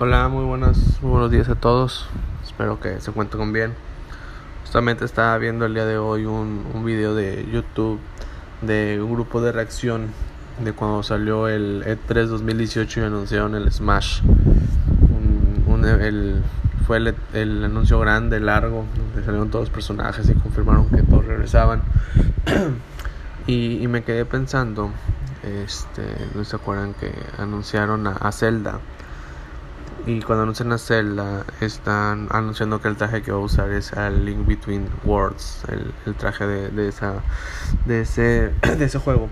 Hola, muy buenas, buenos días a todos. Espero que se encuentren bien. Justamente estaba viendo el día de hoy un, un video de YouTube de un grupo de reacción de cuando salió el E3 2018 y anunciaron el Smash. Un, el, fue el, el, anuncio grande, largo, donde salieron todos los personajes y confirmaron que todos regresaban. y, y, me quedé pensando, este, no se acuerdan que anunciaron a Zelda y cuando anuncian a Zelda, están anunciando que el traje que va a usar es el Link Between Worlds, el, el traje de, de, esa, de, ese, de ese juego.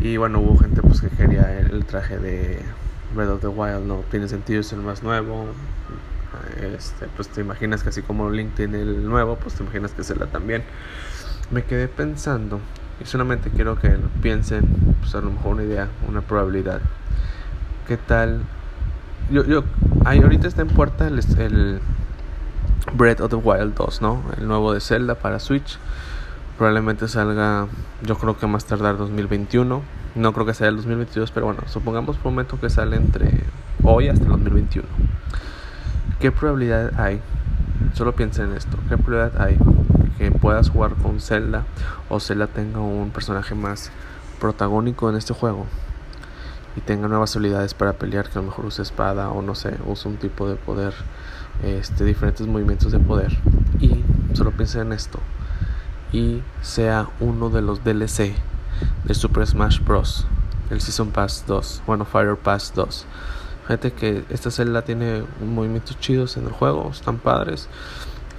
Y bueno, hubo gente pues que quería el, el, traje de Breath of the Wild, no tiene sentido, es el más nuevo. Este, pues te imaginas que así como Link tiene el nuevo, pues te imaginas que Zelda también. Me quedé pensando, y solamente quiero que piensen, pues a lo mejor una idea, una probabilidad. ¿Qué tal yo, yo, ahí ahorita está en puerta el, Breath of the Wild 2, ¿no? El nuevo de Zelda para Switch. Probablemente salga, yo creo que más tardar 2021. No creo que sea el 2022, pero bueno, supongamos por momento que sale entre hoy hasta el 2021. ¿Qué probabilidad hay? Solo piensa en esto. ¿Qué probabilidad hay que puedas jugar con Zelda o Zelda tenga un personaje más protagónico en este juego? Y tenga nuevas habilidades para pelear, que a lo mejor use espada o no sé, use un tipo de poder, este, diferentes movimientos de poder. Y solo piensa en esto. Y sea uno de los DLC de Super Smash Bros. El Season Pass 2, bueno, Fire Pass 2. Fíjate que esta celda tiene movimientos chidos en el juego, están padres.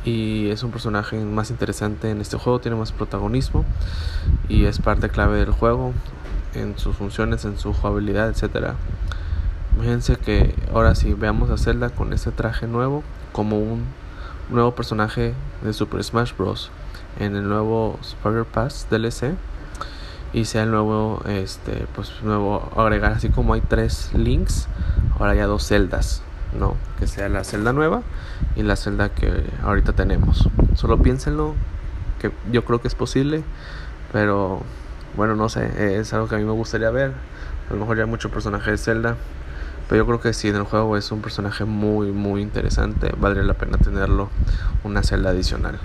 Y es un personaje más interesante en este juego, tiene más protagonismo y es parte clave del juego en sus funciones, en su jugabilidad, etcétera. Imagínense que ahora sí veamos a Zelda con este traje nuevo como un nuevo personaje de Super Smash Bros. en el nuevo Fire Pass DLC y sea el nuevo este pues nuevo agregar así como hay tres links ahora ya dos celdas no que sea la celda nueva y la celda que ahorita tenemos solo piénsenlo que yo creo que es posible pero bueno, no sé, es algo que a mí me gustaría ver. A lo mejor ya hay mucho personaje de Zelda. Pero yo creo que si en el juego es un personaje muy, muy interesante, valdría la pena tenerlo una celda adicional.